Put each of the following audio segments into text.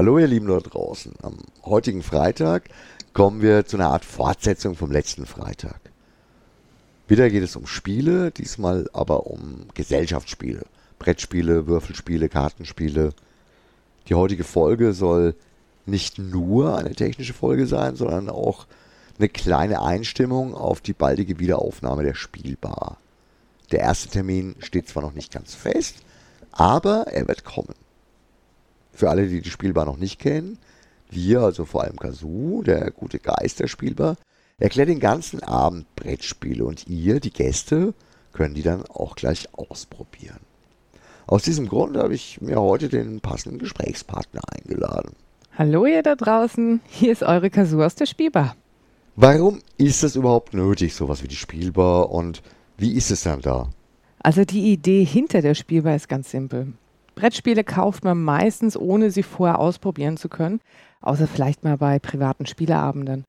Hallo ihr Lieben dort draußen. Am heutigen Freitag kommen wir zu einer Art Fortsetzung vom letzten Freitag. Wieder geht es um Spiele, diesmal aber um Gesellschaftsspiele. Brettspiele, Würfelspiele, Kartenspiele. Die heutige Folge soll nicht nur eine technische Folge sein, sondern auch eine kleine Einstimmung auf die baldige Wiederaufnahme der Spielbar. Der erste Termin steht zwar noch nicht ganz fest, aber er wird kommen. Für alle, die die Spielbar noch nicht kennen, wir, also vor allem Kazoo, der gute Geist der Spielbar, erklärt den ganzen Abend Brettspiele und ihr, die Gäste, können die dann auch gleich ausprobieren. Aus diesem Grund habe ich mir heute den passenden Gesprächspartner eingeladen. Hallo ihr da draußen, hier ist eure Kazoo aus der Spielbar. Warum ist es überhaupt nötig, sowas wie die Spielbar und wie ist es dann da? Also die Idee hinter der Spielbar ist ganz simpel. Brettspiele kauft man meistens, ohne sie vorher ausprobieren zu können, außer vielleicht mal bei privaten Spieleabenden.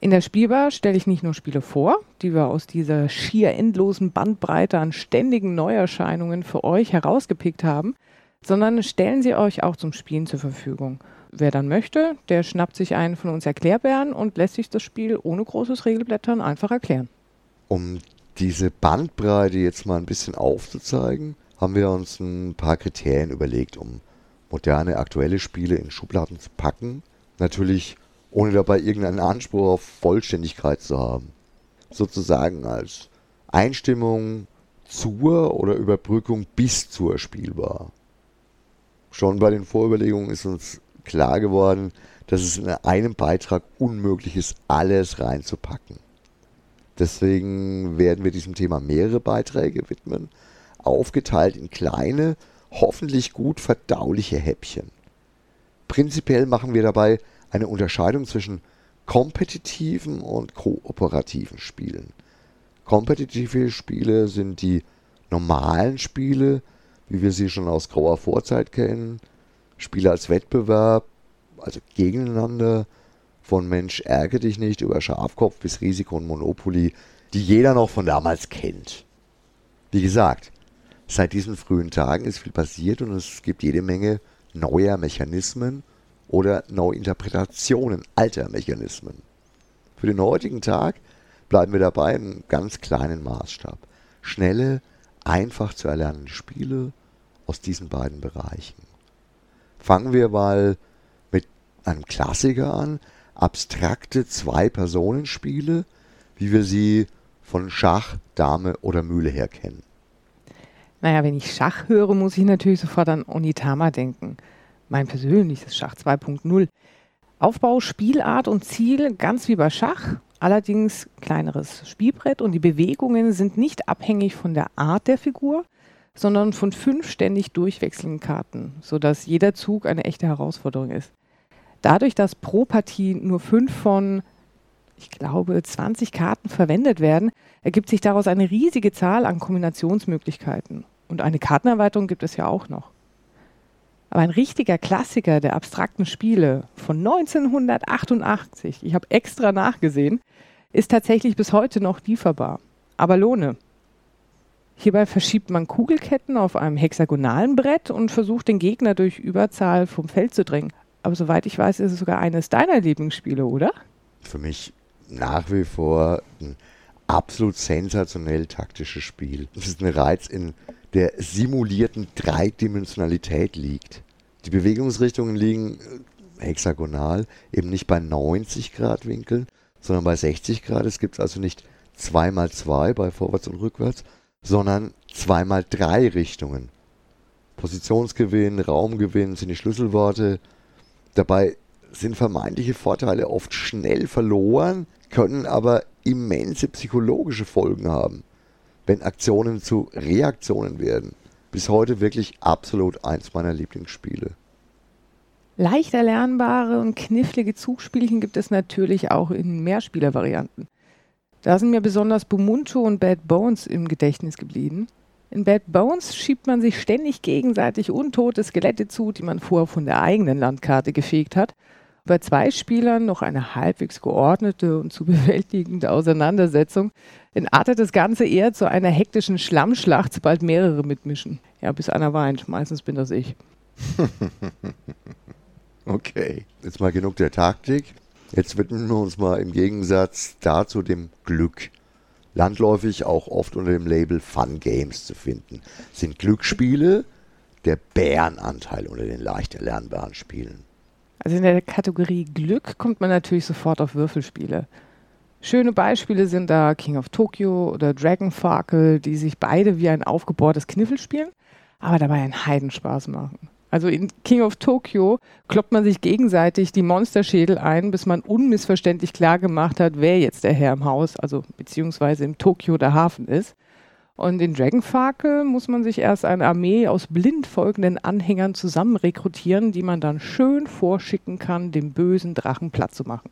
In der Spielbar stelle ich nicht nur Spiele vor, die wir aus dieser schier endlosen Bandbreite an ständigen Neuerscheinungen für euch herausgepickt haben, sondern stellen sie euch auch zum Spielen zur Verfügung. Wer dann möchte, der schnappt sich einen von uns Erklärbären und lässt sich das Spiel ohne großes Regelblättern einfach erklären. Um diese Bandbreite jetzt mal ein bisschen aufzuzeigen, haben wir uns ein paar Kriterien überlegt, um moderne, aktuelle Spiele in Schubladen zu packen. Natürlich ohne dabei irgendeinen Anspruch auf Vollständigkeit zu haben. Sozusagen als Einstimmung zur oder Überbrückung bis zur Spielbar. Schon bei den Vorüberlegungen ist uns klar geworden, dass es in einem Beitrag unmöglich ist, alles reinzupacken. Deswegen werden wir diesem Thema mehrere Beiträge widmen, aufgeteilt in kleine, hoffentlich gut verdauliche Häppchen. Prinzipiell machen wir dabei eine Unterscheidung zwischen kompetitiven und kooperativen Spielen. Kompetitive Spiele sind die normalen Spiele, wie wir sie schon aus grauer Vorzeit kennen. Spiele als Wettbewerb, also gegeneinander, von Mensch ärgere dich nicht über Schafkopf bis Risiko und Monopoly, die jeder noch von damals kennt. Wie gesagt, Seit diesen frühen Tagen ist viel passiert und es gibt jede Menge neuer Mechanismen oder Neuinterpretationen alter Mechanismen. Für den heutigen Tag bleiben wir dabei im ganz kleinen Maßstab. Schnelle, einfach zu erlernende Spiele aus diesen beiden Bereichen. Fangen wir mal mit einem Klassiker an, abstrakte Zwei-Personen-Spiele, wie wir sie von Schach, Dame oder Mühle her kennen. Naja, wenn ich Schach höre, muss ich natürlich sofort an Onitama denken. Mein persönliches Schach 2.0. Aufbau, Spielart und Ziel ganz wie bei Schach, allerdings kleineres Spielbrett und die Bewegungen sind nicht abhängig von der Art der Figur, sondern von fünf ständig durchwechselnden Karten, sodass jeder Zug eine echte Herausforderung ist. Dadurch, dass pro Partie nur fünf von, ich glaube, 20 Karten verwendet werden, ergibt sich daraus eine riesige Zahl an Kombinationsmöglichkeiten. Und eine Kartenerweiterung gibt es ja auch noch. Aber ein richtiger Klassiker der abstrakten Spiele von 1988, ich habe extra nachgesehen, ist tatsächlich bis heute noch lieferbar. Aber lohne. Hierbei verschiebt man Kugelketten auf einem hexagonalen Brett und versucht den Gegner durch Überzahl vom Feld zu drängen. Aber soweit ich weiß, ist es sogar eines deiner Lieblingsspiele, oder? Für mich nach wie vor ein absolut sensationell taktisches Spiel. Es ist ein Reiz in der simulierten Dreidimensionalität liegt. Die Bewegungsrichtungen liegen äh, hexagonal, eben nicht bei 90 Grad Winkeln, sondern bei 60 Grad. Es gibt also nicht 2 mal 2 bei vorwärts und rückwärts, sondern 2 mal 3 Richtungen. Positionsgewinn, Raumgewinn sind die Schlüsselworte. Dabei sind vermeintliche Vorteile oft schnell verloren, können aber immense psychologische Folgen haben wenn Aktionen zu Reaktionen werden. Bis heute wirklich absolut eins meiner Lieblingsspiele. Leicht erlernbare und knifflige Zugspielchen gibt es natürlich auch in Mehrspielervarianten. Da sind mir besonders Bumunto und Bad Bones im Gedächtnis geblieben. In Bad Bones schiebt man sich ständig gegenseitig untote Skelette zu, die man vorher von der eigenen Landkarte gefegt hat bei zwei Spielern noch eine halbwegs geordnete und zu bewältigende Auseinandersetzung entartet das Ganze eher zu einer hektischen Schlammschlacht, sobald mehrere mitmischen. Ja, bis einer weint. Meistens bin das ich. okay. Jetzt mal genug der Taktik. Jetzt widmen wir uns mal im Gegensatz dazu dem Glück. Landläufig auch oft unter dem Label Fun Games zu finden. Sind Glücksspiele der Bärenanteil unter den leicht erlernbaren Spielen. Also in der Kategorie Glück kommt man natürlich sofort auf Würfelspiele. Schöne Beispiele sind da King of Tokyo oder Dragon Farkle, die sich beide wie ein aufgebohrtes Kniffel spielen, aber dabei einen Heidenspaß machen. Also in King of Tokyo kloppt man sich gegenseitig die Monsterschädel ein, bis man unmissverständlich klar gemacht hat, wer jetzt der Herr im Haus, also beziehungsweise im Tokio der Hafen ist. Und in Dragonfarkel muss man sich erst eine Armee aus blind folgenden Anhängern zusammen rekrutieren, die man dann schön vorschicken kann, dem bösen Drachen Platz zu machen.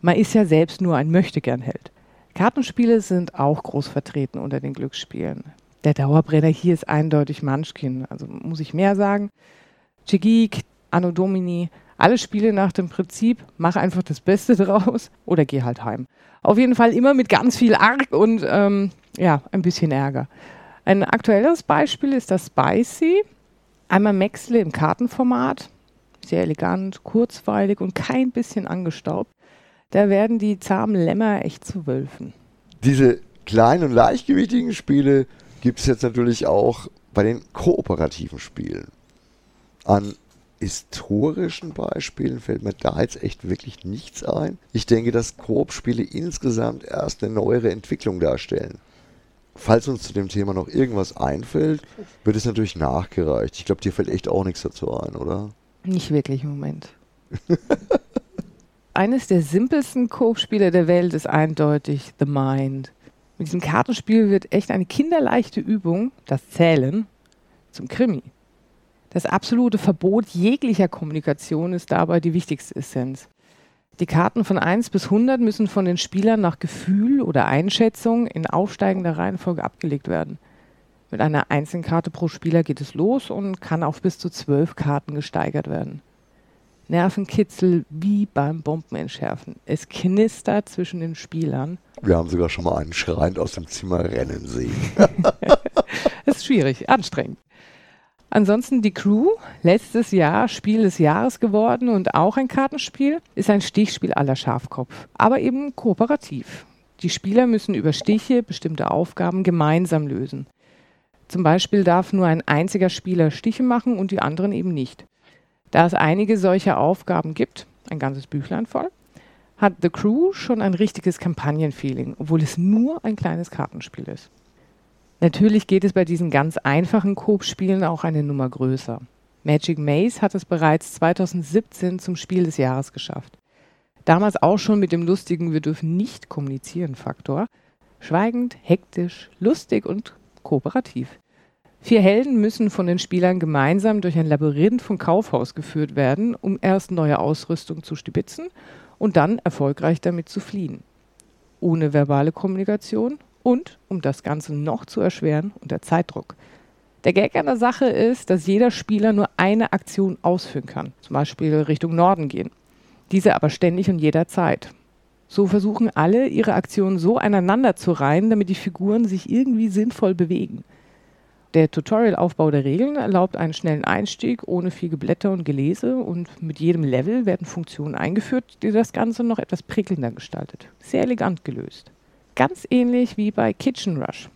Man ist ja selbst nur ein Möchtegernheld. Kartenspiele sind auch groß vertreten unter den Glücksspielen. Der Dauerbrenner hier ist eindeutig Munchkin, also muss ich mehr sagen. Chigik, Anno Domini, alle Spiele nach dem Prinzip, mach einfach das Beste draus oder geh halt heim. Auf jeden Fall immer mit ganz viel Arg und ähm, ja, ein bisschen Ärger. Ein aktuelles Beispiel ist das Spicy. Einmal Maxle im Kartenformat. Sehr elegant, kurzweilig und kein bisschen angestaubt. Da werden die zahmen Lämmer echt zu Wölfen. Diese kleinen und leichtgewichtigen Spiele gibt es jetzt natürlich auch bei den kooperativen Spielen. An historischen Beispielen fällt mir da jetzt echt wirklich nichts ein. Ich denke, dass Koop-Spiele insgesamt erst eine neuere Entwicklung darstellen. Falls uns zu dem Thema noch irgendwas einfällt, wird es natürlich nachgereicht. Ich glaube, dir fällt echt auch nichts dazu ein, oder? Nicht wirklich im Moment. Eines der simpelsten Koop-Spiele der Welt ist eindeutig The Mind. Mit diesem Kartenspiel wird echt eine kinderleichte Übung, das Zählen, zum Krimi. Das absolute Verbot jeglicher Kommunikation ist dabei die wichtigste Essenz. Die Karten von 1 bis 100 müssen von den Spielern nach Gefühl oder Einschätzung in aufsteigender Reihenfolge abgelegt werden. Mit einer einzelnen Karte pro Spieler geht es los und kann auf bis zu zwölf Karten gesteigert werden. Nervenkitzel wie beim Bombenentschärfen. Es knistert zwischen den Spielern. Wir haben sogar schon mal einen schreiend aus dem Zimmer rennen sehen. das ist schwierig, anstrengend. Ansonsten die Crew, letztes Jahr Spiel des Jahres geworden und auch ein Kartenspiel, ist ein Stichspiel aller Schafkopf, aber eben kooperativ. Die Spieler müssen über Stiche bestimmte Aufgaben gemeinsam lösen. Zum Beispiel darf nur ein einziger Spieler Stiche machen und die anderen eben nicht. Da es einige solcher Aufgaben gibt, ein ganzes Büchlein voll, hat The Crew schon ein richtiges Kampagnenfeeling, obwohl es nur ein kleines Kartenspiel ist. Natürlich geht es bei diesen ganz einfachen Coop-Spielen auch eine Nummer größer. Magic Maze hat es bereits 2017 zum Spiel des Jahres geschafft. Damals auch schon mit dem lustigen Wir dürfen nicht kommunizieren Faktor. Schweigend, hektisch, lustig und kooperativ. Vier Helden müssen von den Spielern gemeinsam durch ein Labyrinth von Kaufhaus geführt werden, um erst neue Ausrüstung zu stibitzen und dann erfolgreich damit zu fliehen. Ohne verbale Kommunikation und, um das Ganze noch zu erschweren, unter Zeitdruck. Der Gag an der Sache ist, dass jeder Spieler nur eine Aktion ausführen kann, zum Beispiel Richtung Norden gehen. Diese aber ständig und jederzeit. So versuchen alle, ihre Aktionen so aneinander zu reihen, damit die Figuren sich irgendwie sinnvoll bewegen. Der Tutorial-Aufbau der Regeln erlaubt einen schnellen Einstieg ohne viel Geblätter und Gelese und mit jedem Level werden Funktionen eingeführt, die das Ganze noch etwas prickelnder gestaltet. Sehr elegant gelöst. Ganz ähnlich wie bei Kitchen Rush.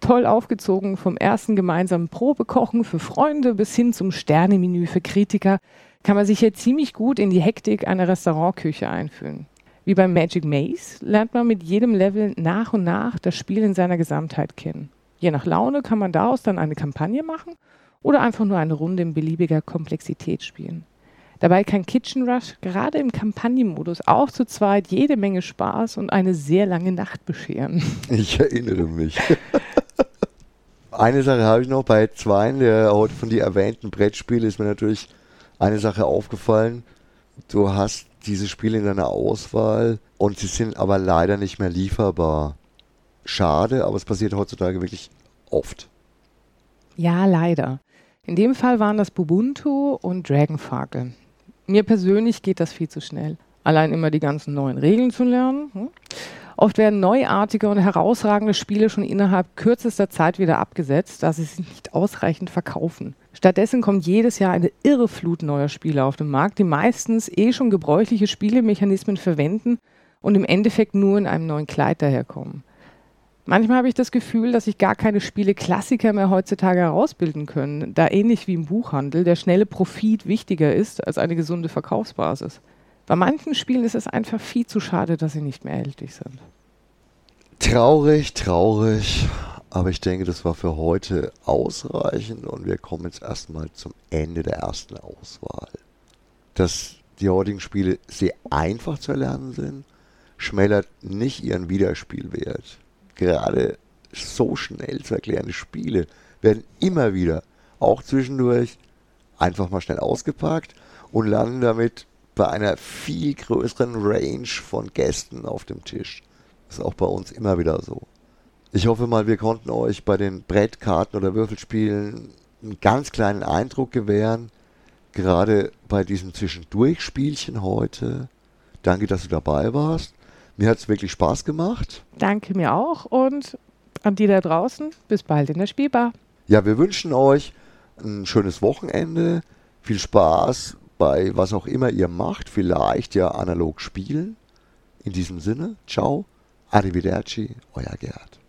Toll aufgezogen vom ersten gemeinsamen Probekochen für Freunde bis hin zum Sternemenü für Kritiker kann man sich hier ziemlich gut in die Hektik einer Restaurantküche einfühlen. Wie beim Magic Maze lernt man mit jedem Level nach und nach das Spiel in seiner Gesamtheit kennen. Je nach Laune kann man daraus dann eine Kampagne machen oder einfach nur eine Runde in beliebiger Komplexität spielen. Dabei kann Kitchen Rush gerade im Kampagnenmodus auch zu zweit jede Menge Spaß und eine sehr lange Nacht bescheren. Ich erinnere mich. eine Sache habe ich noch bei Zweien, der heute von dir erwähnten Brettspiele, ist mir natürlich eine Sache aufgefallen. Du hast diese Spiele in deiner Auswahl und sie sind aber leider nicht mehr lieferbar. Schade, aber es passiert heutzutage wirklich oft. Ja, leider. In dem Fall waren das Bubuntu und Dragonfarkle mir persönlich geht das viel zu schnell. Allein immer die ganzen neuen Regeln zu lernen. Hm? Oft werden neuartige und herausragende Spiele schon innerhalb kürzester Zeit wieder abgesetzt, da sie sich nicht ausreichend verkaufen. Stattdessen kommt jedes Jahr eine irre Flut neuer Spiele auf den Markt, die meistens eh schon gebräuchliche Spielemechanismen verwenden und im Endeffekt nur in einem neuen Kleid daherkommen. Manchmal habe ich das Gefühl, dass sich gar keine Spiele-Klassiker mehr heutzutage herausbilden können, da ähnlich wie im Buchhandel der schnelle Profit wichtiger ist als eine gesunde Verkaufsbasis. Bei manchen Spielen ist es einfach viel zu schade, dass sie nicht mehr erhältlich sind. Traurig, traurig. Aber ich denke, das war für heute ausreichend und wir kommen jetzt erstmal zum Ende der ersten Auswahl. Dass die heutigen Spiele sehr einfach zu erlernen sind, schmälert nicht ihren Wiederspielwert. Gerade so schnell zu erklärende Spiele werden immer wieder, auch zwischendurch, einfach mal schnell ausgepackt und landen damit bei einer viel größeren Range von Gästen auf dem Tisch. Das ist auch bei uns immer wieder so. Ich hoffe mal, wir konnten euch bei den Brettkarten oder Würfelspielen einen ganz kleinen Eindruck gewähren. Gerade bei diesem Zwischendurchspielchen heute. Danke, dass du dabei warst. Mir hat es wirklich Spaß gemacht. Danke mir auch und an die da draußen, bis bald in der Spielbar. Ja, wir wünschen euch ein schönes Wochenende, viel Spaß bei was auch immer ihr macht, vielleicht ja analog spielen. In diesem Sinne, ciao, arrivederci, euer Gerd.